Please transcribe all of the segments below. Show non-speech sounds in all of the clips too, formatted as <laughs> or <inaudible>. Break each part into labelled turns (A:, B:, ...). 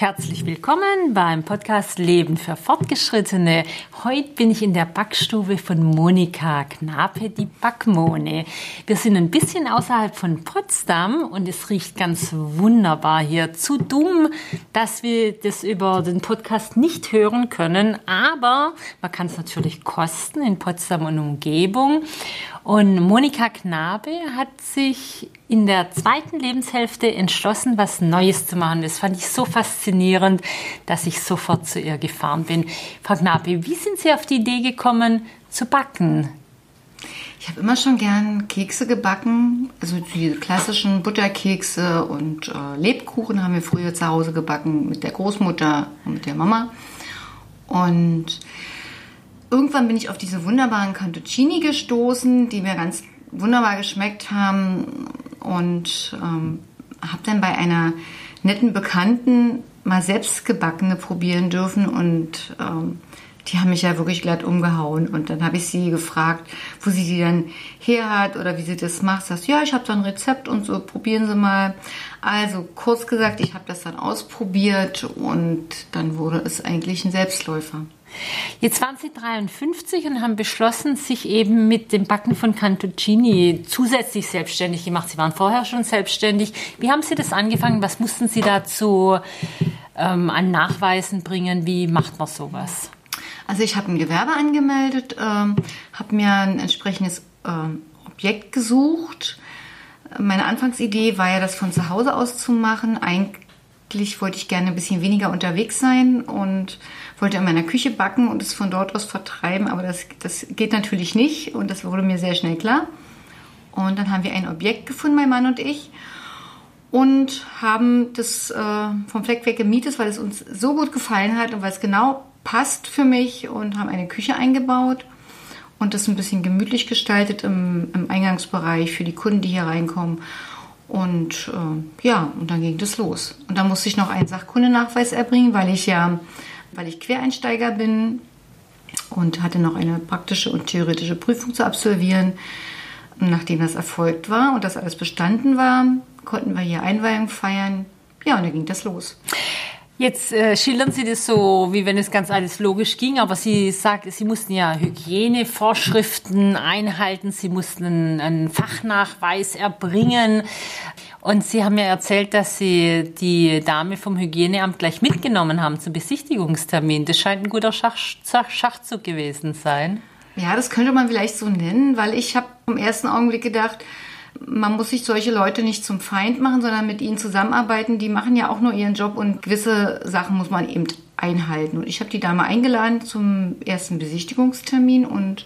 A: Herzlich willkommen beim Podcast Leben für Fortgeschrittene. Heute bin ich in der Backstube von Monika Knape, die Backmone. Wir sind ein bisschen außerhalb von Potsdam und es riecht ganz wunderbar hier. Zu dumm, dass wir das über den Podcast nicht hören können, aber man kann es natürlich kosten in Potsdam und Umgebung. Und Monika Knabe hat sich in der zweiten Lebenshälfte entschlossen, was Neues zu machen. Das fand ich so faszinierend, dass ich sofort zu ihr gefahren bin. Frau Knabe, wie sind Sie auf die Idee gekommen, zu backen?
B: Ich habe immer schon gern Kekse gebacken, also die klassischen Butterkekse und äh, Lebkuchen haben wir früher zu Hause gebacken mit der Großmutter und mit der Mama. Und irgendwann bin ich auf diese wunderbaren Cantuccini gestoßen, die mir ganz wunderbar geschmeckt haben und ähm, habe dann bei einer netten Bekannten mal selbst gebackene probieren dürfen und ähm, die haben mich ja wirklich glatt umgehauen. Und dann habe ich sie gefragt, wo sie die dann her hat oder wie sie das macht. Sagst ja, ich habe da ein Rezept und so, probieren Sie mal. Also kurz gesagt, ich habe das dann ausprobiert und dann wurde es eigentlich ein Selbstläufer.
A: Jetzt waren Sie 53 und haben beschlossen, sich eben mit dem Backen von Cantuccini zusätzlich selbstständig gemacht. Sie waren vorher schon selbstständig. Wie haben Sie das angefangen? Was mussten Sie dazu ähm, an Nachweisen bringen? Wie macht man sowas?
B: Also ich habe ein Gewerbe angemeldet, ähm, habe mir ein entsprechendes ähm, Objekt gesucht. Meine Anfangsidee war ja, das von zu Hause aus zu machen. Eigentlich wollte ich gerne ein bisschen weniger unterwegs sein und wollte in meiner Küche backen und es von dort aus vertreiben, aber das, das geht natürlich nicht und das wurde mir sehr schnell klar. Und dann haben wir ein Objekt gefunden, mein Mann und ich, und haben das äh, vom Fleck weg gemietet, weil es uns so gut gefallen hat und weil es genau passt für mich und haben eine Küche eingebaut und das ein bisschen gemütlich gestaltet im, im Eingangsbereich für die Kunden, die hier reinkommen. Und äh, ja, und dann ging das los. Und dann musste ich noch einen Sachkundenachweis erbringen, weil ich ja weil ich Quereinsteiger bin und hatte noch eine praktische und theoretische Prüfung zu absolvieren. Nachdem das erfolgt war und das alles bestanden war, konnten wir hier Einweihung feiern. Ja, und dann ging das los.
A: Jetzt äh, schildern Sie das so, wie wenn es ganz alles logisch ging, aber Sie sagt, Sie mussten ja Hygienevorschriften einhalten, Sie mussten einen, Fachnachweis erbringen. Und Sie haben mir erzählt, dass Sie die Dame vom Hygieneamt gleich mitgenommen haben zum Besichtigungstermin. Das scheint ein guter Schach, Schachzug gewesen sein.
B: Ja, das könnte man vielleicht so nennen, weil ich habe im ersten Augenblick gedacht, man muss sich solche Leute nicht zum Feind machen, sondern mit ihnen zusammenarbeiten. Die machen ja auch nur ihren Job und gewisse Sachen muss man eben einhalten. Und ich habe die Dame eingeladen zum ersten Besichtigungstermin und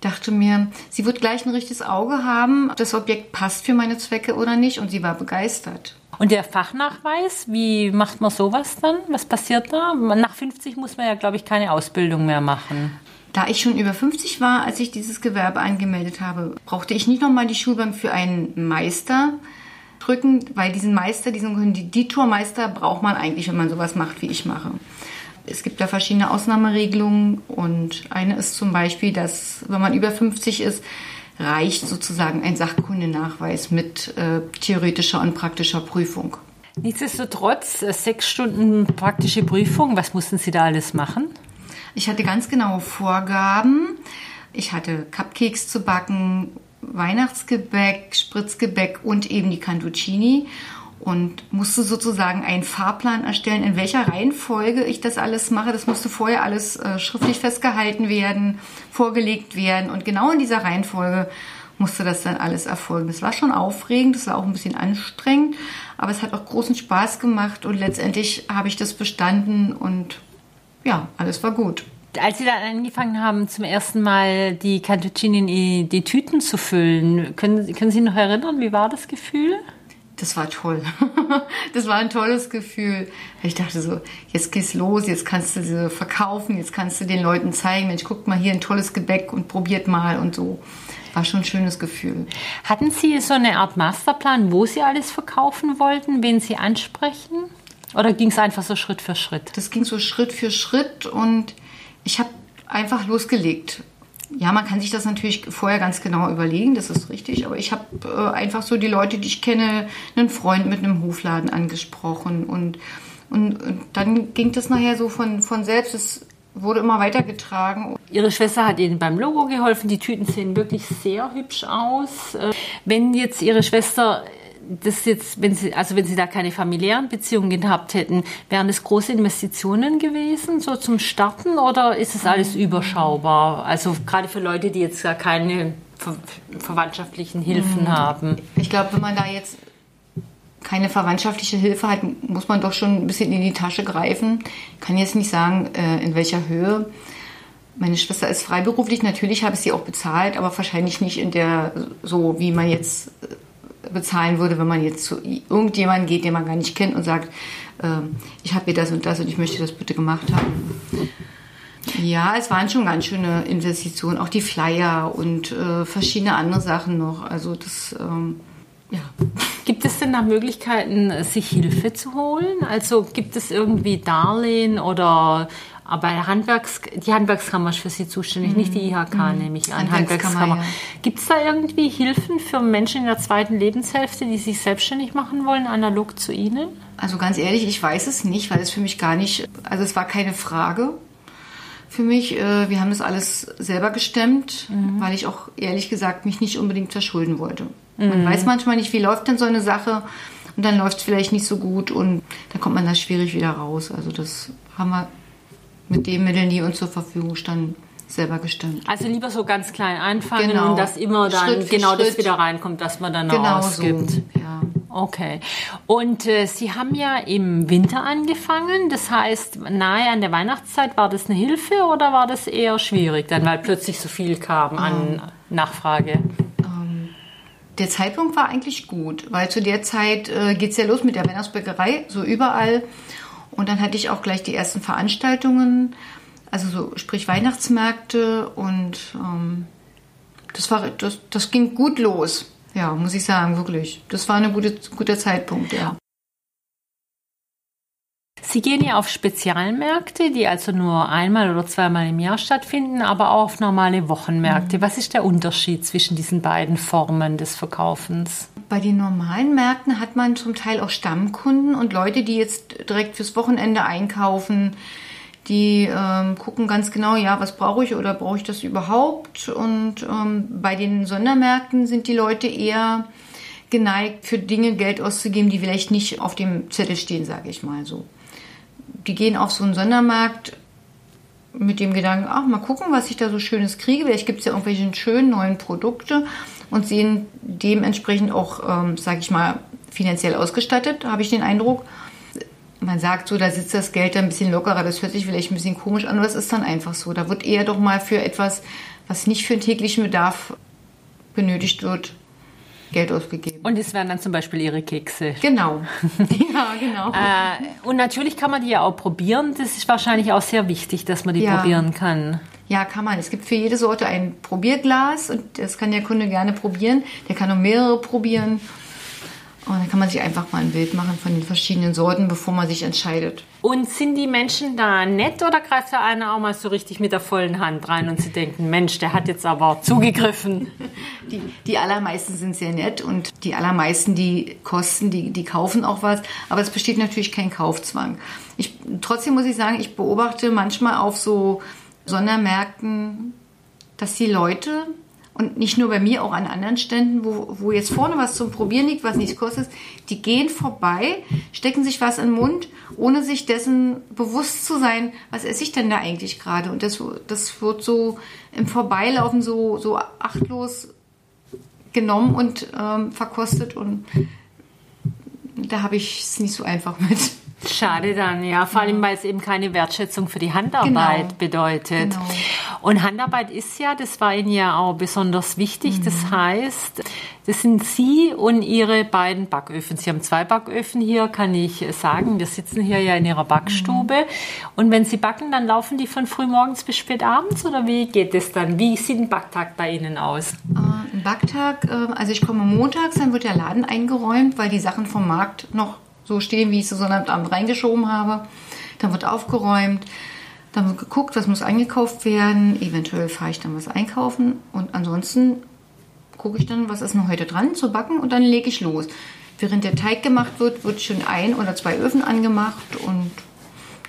B: dachte mir, sie wird gleich ein richtiges Auge haben, ob das Objekt passt für meine Zwecke oder nicht. Und sie war begeistert.
A: Und der Fachnachweis, wie macht man sowas dann? Was passiert da? Nach 50 muss man ja, glaube ich, keine Ausbildung mehr machen.
B: Da ich schon über 50 war, als ich dieses Gewerbe angemeldet habe, brauchte ich nicht nochmal die Schulbank für einen Meister drücken, weil diesen Meister, diesen Konditormeister braucht man eigentlich, wenn man sowas macht, wie ich mache. Es gibt da verschiedene Ausnahmeregelungen und eine ist zum Beispiel, dass wenn man über 50 ist, reicht sozusagen ein Sachkundenachweis mit äh, theoretischer und praktischer Prüfung.
A: Nichtsdestotrotz, äh, sechs Stunden praktische Prüfung, was mussten Sie da alles machen?
B: Ich hatte ganz genaue Vorgaben. Ich hatte Cupcakes zu backen, Weihnachtsgebäck, Spritzgebäck und eben die Cantuccini und musste sozusagen einen Fahrplan erstellen, in welcher Reihenfolge ich das alles mache. Das musste vorher alles äh, schriftlich festgehalten werden, vorgelegt werden und genau in dieser Reihenfolge musste das dann alles erfolgen. Das war schon aufregend, das war auch ein bisschen anstrengend, aber es hat auch großen Spaß gemacht und letztendlich habe ich das bestanden und ja, alles war gut.
A: Als Sie dann angefangen haben, zum ersten Mal die Cantuccini in die, die Tüten zu füllen, können, können Sie noch erinnern, wie war das Gefühl?
B: das war toll. <laughs> das war ein tolles Gefühl. Ich dachte so, jetzt geht's los, jetzt kannst du sie verkaufen, jetzt kannst du den Leuten zeigen, Mensch, guckt mal hier ein tolles Gebäck und probiert mal und so. War schon ein schönes Gefühl.
A: Hatten Sie so eine Art Masterplan, wo Sie alles verkaufen wollten, wen Sie ansprechen? Oder ging es einfach so Schritt für Schritt?
B: Das ging so Schritt für Schritt und ich habe einfach losgelegt. Ja, man kann sich das natürlich vorher ganz genau überlegen, das ist richtig. Aber ich habe äh, einfach so die Leute, die ich kenne, einen Freund mit einem Hofladen angesprochen und Und, und dann ging das nachher so von, von selbst. Es wurde immer weitergetragen.
A: Ihre Schwester hat Ihnen beim Logo geholfen. Die Tüten sehen wirklich sehr hübsch aus. Äh, wenn jetzt Ihre Schwester das jetzt, wenn Sie, also wenn Sie da keine familiären Beziehungen gehabt hätten, wären das große Investitionen gewesen, so zum Starten, oder ist es alles überschaubar? Also gerade für Leute, die jetzt gar keine ver verwandtschaftlichen Hilfen mhm. haben.
B: Ich glaube, wenn man da jetzt keine verwandtschaftliche Hilfe hat, muss man doch schon ein bisschen in die Tasche greifen. Ich kann jetzt nicht sagen, äh, in welcher Höhe. Meine Schwester ist freiberuflich, natürlich habe ich sie auch bezahlt, aber wahrscheinlich nicht in der, so wie man jetzt äh, bezahlen würde, wenn man jetzt zu irgendjemandem geht, den man gar nicht kennt und sagt, äh, ich habe hier das und das und ich möchte das bitte gemacht haben. Ja, es waren schon ganz schöne Investitionen, auch die Flyer und äh, verschiedene andere Sachen noch. Also das, ähm, ja.
A: Gibt es denn da Möglichkeiten, sich Hilfe zu holen? Also gibt es irgendwie Darlehen oder aber Handwerks, die Handwerkskammer ist für Sie zuständig, mhm. nicht die IHK, mhm. nehme ich an. Handwerkskammer. Ja. Gibt es da irgendwie Hilfen für Menschen in der zweiten Lebenshälfte, die sich selbstständig machen wollen, analog zu Ihnen?
B: Also ganz ehrlich, ich weiß es nicht, weil es für mich gar nicht, also es war keine Frage für mich. Äh, wir haben das alles selber gestemmt, mhm. weil ich auch ehrlich gesagt mich nicht unbedingt verschulden wollte. Mhm. Man weiß manchmal nicht, wie läuft denn so eine Sache und dann läuft es vielleicht nicht so gut und dann kommt man da schwierig wieder raus. Also das haben wir mit den Mitteln, die uns zur Verfügung standen, selber gestimmt.
A: Also lieber so ganz klein anfangen genau. und dass immer dann genau Schritt. das wieder reinkommt, dass man dann genau ausgibt. So. Ja. Okay. Und äh, Sie haben ja im Winter angefangen. Das heißt, nahe an der Weihnachtszeit war das eine Hilfe oder war das eher schwierig, dann weil plötzlich so viel kam an ähm. Nachfrage?
B: Ähm, der Zeitpunkt war eigentlich gut, weil zu der Zeit äh, geht es ja los mit der Weihnachtsbäckerei, so überall. Und dann hatte ich auch gleich die ersten Veranstaltungen, also so sprich Weihnachtsmärkte und ähm, das, war, das, das ging gut los. Ja, muss ich sagen, wirklich. Das war ein gute, guter Zeitpunkt, ja.
A: Sie gehen ja auf Spezialmärkte, die also nur einmal oder zweimal im Jahr stattfinden, aber auch auf normale Wochenmärkte. Mhm. Was ist der Unterschied zwischen diesen beiden Formen des Verkaufens?
B: Bei den normalen Märkten hat man zum Teil auch Stammkunden und Leute, die jetzt direkt fürs Wochenende einkaufen, die ähm, gucken ganz genau, ja, was brauche ich oder brauche ich das überhaupt? Und ähm, bei den Sondermärkten sind die Leute eher geneigt, für Dinge Geld auszugeben, die vielleicht nicht auf dem Zettel stehen, sage ich mal so. Die gehen auf so einen Sondermarkt mit dem Gedanken, ach, mal gucken, was ich da so Schönes kriege. Vielleicht gibt es ja irgendwelche schönen neuen Produkte und sehen dementsprechend auch, ähm, sage ich mal, finanziell ausgestattet, habe ich den Eindruck man sagt so, da sitzt das Geld ein bisschen lockerer. Das hört sich vielleicht ein bisschen komisch an, aber es ist dann einfach so. Da wird eher doch mal für etwas, was nicht für den täglichen Bedarf benötigt wird, Geld ausgegeben.
A: Und es wären dann zum Beispiel Ihre Kekse.
B: Genau. <laughs> ja, genau.
A: äh, und natürlich kann man die ja auch probieren. Das ist wahrscheinlich auch sehr wichtig, dass man die ja. probieren kann.
B: Ja, kann man. Es gibt für jede Sorte ein Probierglas und das kann der Kunde gerne probieren. Der kann auch mehrere probieren. Und dann kann man sich einfach mal ein Bild machen von den verschiedenen Sorten, bevor man sich entscheidet.
A: Und sind die Menschen da nett oder greift da einer auch mal so richtig mit der vollen Hand rein und sie denken, Mensch, der hat jetzt aber zugegriffen? <laughs>
B: Die, die allermeisten sind sehr nett und die allermeisten, die kosten, die, die kaufen auch was. Aber es besteht natürlich kein Kaufzwang. Ich, trotzdem muss ich sagen, ich beobachte manchmal auf so Sondermärkten, dass die Leute und nicht nur bei mir, auch an anderen Ständen, wo, wo jetzt vorne was zum Probieren liegt, was nichts kostet, die gehen vorbei, stecken sich was in den Mund, ohne sich dessen bewusst zu sein, was esse ich denn da eigentlich gerade. Und das, das wird so im Vorbeilaufen so, so achtlos genommen und ähm, verkostet und da habe ich es nicht so einfach mit.
A: Schade dann, ja. Vor allem, weil es eben keine Wertschätzung für die Handarbeit genau. bedeutet. Genau. Und Handarbeit ist ja, das war Ihnen ja auch besonders wichtig. Mhm. Das heißt, das sind Sie und Ihre beiden Backöfen. Sie haben zwei Backöfen hier, kann ich sagen. Wir sitzen hier ja in Ihrer Backstube. Mhm. Und wenn Sie backen, dann laufen die von früh morgens bis spät abends? Oder wie geht es dann? Wie sieht ein Backtag bei Ihnen aus?
B: Äh, ein Backtag, äh, also ich komme montags, dann wird der Laden eingeräumt, weil die Sachen vom Markt noch so stehen, wie ich sie Sonnabend reingeschoben habe. Dann wird aufgeräumt, dann wird geguckt, was muss eingekauft werden. Eventuell fahre ich dann was einkaufen und ansonsten gucke ich dann, was ist noch heute dran zu backen und dann lege ich los. während der Teig gemacht wird, wird schon ein oder zwei Öfen angemacht und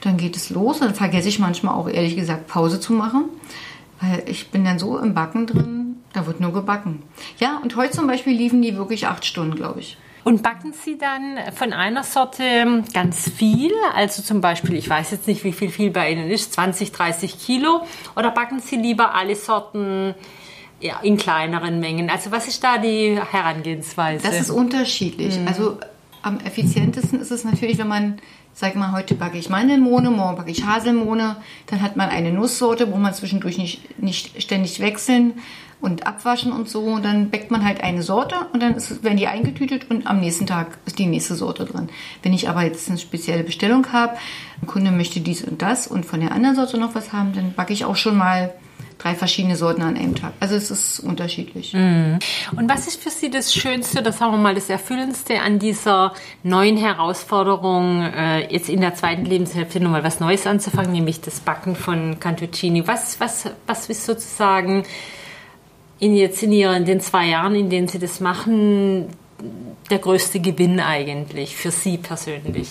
B: dann geht es los. Dann vergesse ich manchmal auch ehrlich gesagt Pause zu machen, weil ich bin dann so im Backen drin, da wird nur gebacken. Ja, und heute zum Beispiel liefen die wirklich acht Stunden, glaube ich.
A: Und backen Sie dann von einer Sorte ganz viel? Also zum Beispiel, ich weiß jetzt nicht, wie viel viel bei Ihnen ist, 20, 30 Kilo? Oder backen Sie lieber alle Sorten ja, in kleineren Mengen? Also was ist da die Herangehensweise?
B: Das ist unterschiedlich. Mhm. Also am effizientesten ist es natürlich, wenn man, sag mal, heute backe ich Mandelmohne, morgen backe ich Haselmohne, dann hat man eine Nusssorte, wo man zwischendurch nicht, nicht ständig wechseln und abwaschen und so. Und dann bäckt man halt eine Sorte und dann ist, werden die eingetütet und am nächsten Tag ist die nächste Sorte drin. Wenn ich aber jetzt eine spezielle Bestellung habe, ein Kunde möchte dies und das und von der anderen Sorte noch was haben, dann backe ich auch schon mal drei verschiedene Sorten an einem Tag. Also es ist unterschiedlich.
A: Mhm. Und was ist für Sie das Schönste, das sagen wir mal das Erfüllendste an dieser neuen Herausforderung, äh, jetzt in der zweiten Lebenshälfte nochmal was Neues anzufangen, nämlich das Backen von Cantuccini? Was, was, was ist sozusagen in jetzt in, ihren, den zwei Jahren, in denen Sie das machen, der größte Gewinn eigentlich für Sie persönlich?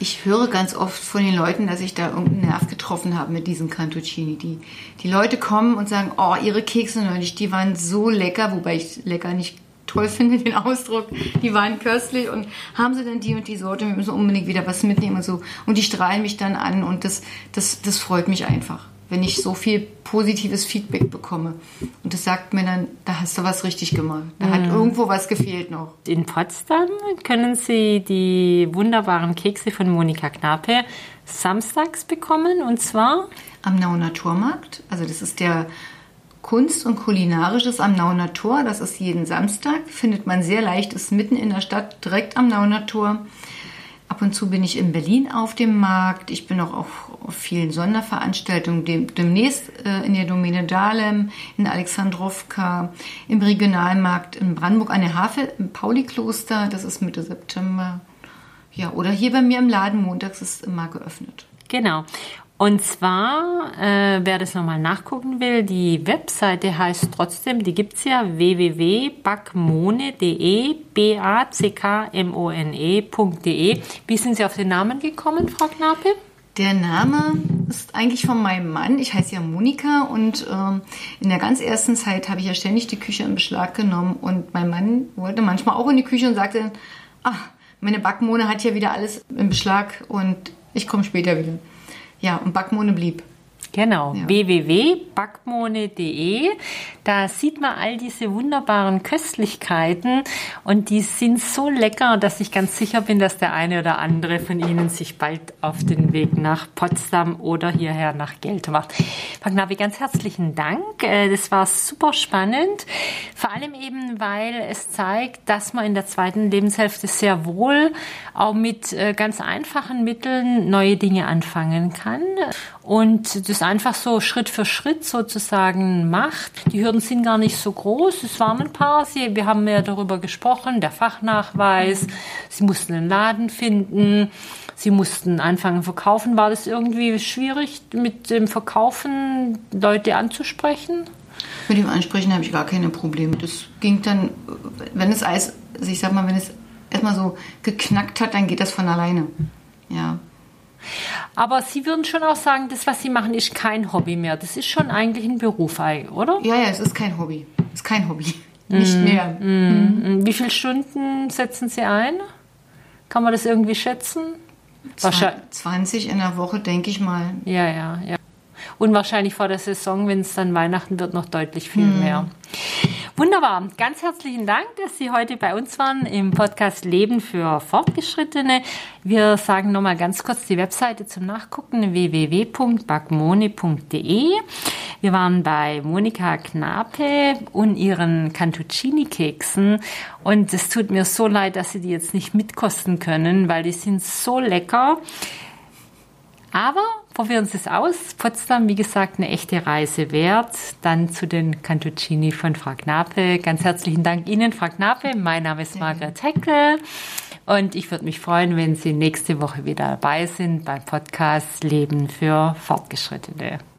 B: Ich höre ganz oft von den Leuten, dass ich da irgendeinen Nerv getroffen habe mit diesem Cantuccini. Die, die Leute kommen und sagen, oh, ihre Kekse neulich, die waren so lecker, wobei ich lecker nicht toll <laughs> finde, den Ausdruck. Die waren köstlich und haben sie denn die und die Sorte, wir müssen unbedingt wieder was mitnehmen und so. Und die strahlen mich dann an und das, das, das freut mich einfach wenn ich so viel positives Feedback bekomme. Und das sagt mir dann, da hast du was richtig gemacht. Da mhm. hat irgendwo was gefehlt noch.
A: In Potsdam können Sie die wunderbaren Kekse von Monika Knape samstags bekommen und zwar
B: am Nauner Tormarkt. Also das ist der Kunst und Kulinarisches am Nauner Tor. Das ist jeden Samstag. Findet man sehr leicht, ist mitten in der Stadt, direkt am Nauner Tor. Ab und zu bin ich in Berlin auf dem Markt. Ich bin auch auf vielen Sonderveranstaltungen. demnächst äh, in der Domäne Dahlem, in Alexandrowka, im Regionalmarkt in Brandenburg an der Havel, im Pauli-Kloster. Das ist Mitte September. Ja, oder hier bei mir im Laden montags ist immer geöffnet.
A: Genau. Und zwar, äh, wer das nochmal nachgucken will, die Webseite heißt trotzdem, die gibt's ja, www.backmone.de, B-A-C-K-M-O-N-E.de. Wie sind Sie auf den Namen gekommen, Frau Knape?
B: Der Name ist eigentlich von meinem Mann. Ich heiße ja Monika und ähm, in der ganz ersten Zeit habe ich ja ständig die Küche in Beschlag genommen und mein Mann wollte manchmal auch in die Küche und sagte ach, meine Backmone hat ja wieder alles in Beschlag und ich komme später wieder. Ja, und Backmone blieb.
A: Genau, ja. www.backmone.de. Da sieht man all diese wunderbaren Köstlichkeiten und die sind so lecker, dass ich ganz sicher bin, dass der eine oder andere von Ihnen sich bald auf den Weg nach Potsdam oder hierher nach Geld macht. Knabi, ganz herzlichen Dank. Äh, das war super spannend. Vor allem eben, weil es zeigt, dass man in der zweiten Lebenshälfte sehr wohl auch mit äh, ganz einfachen Mitteln neue Dinge anfangen kann und das einfach so Schritt für Schritt sozusagen macht. Die Hürden sind gar nicht so groß. Es waren ein paar. Sie, wir haben ja darüber gesprochen, der Fachnachweis. Sie mussten einen Laden finden. Sie mussten anfangen verkaufen. War das irgendwie schwierig, mit dem Verkaufen Leute anzusprechen?
B: Mit dem Ansprechen habe ich gar keine Probleme. Das ging dann, wenn es Eis, also ich sag mal, wenn es erstmal so geknackt hat, dann geht das von alleine. Ja.
A: Aber Sie würden schon auch sagen, das, was Sie machen, ist kein Hobby mehr. Das ist schon eigentlich ein Beruf, oder?
B: Ja, ja, es ist kein Hobby. Es ist kein Hobby. Nicht mm, mehr.
A: Mm, mm. Wie viele Stunden setzen Sie ein? Kann man das irgendwie schätzen?
B: Wahrscheinlich 20 in der Woche, denke ich mal.
A: Ja, ja, ja. Und wahrscheinlich vor der Saison, wenn es dann Weihnachten wird, noch deutlich viel hm. mehr. Wunderbar. Ganz herzlichen Dank, dass Sie heute bei uns waren im Podcast Leben für Fortgeschrittene. Wir sagen nochmal ganz kurz die Webseite zum Nachgucken www.backmone.de. Wir waren bei Monika Knape und ihren Cantuccini-Keksen und es tut mir so leid, dass Sie die jetzt nicht mitkosten können, weil die sind so lecker. Aber probieren Sie es aus. Potsdam, wie gesagt, eine echte Reise wert. Dann zu den Cantuccini von Frau Knape. Ganz herzlichen Dank Ihnen, Frau Knape. Mein Name ist Margret Heckel. Und ich würde mich freuen, wenn Sie nächste Woche wieder dabei sind beim Podcast Leben für Fortgeschrittene.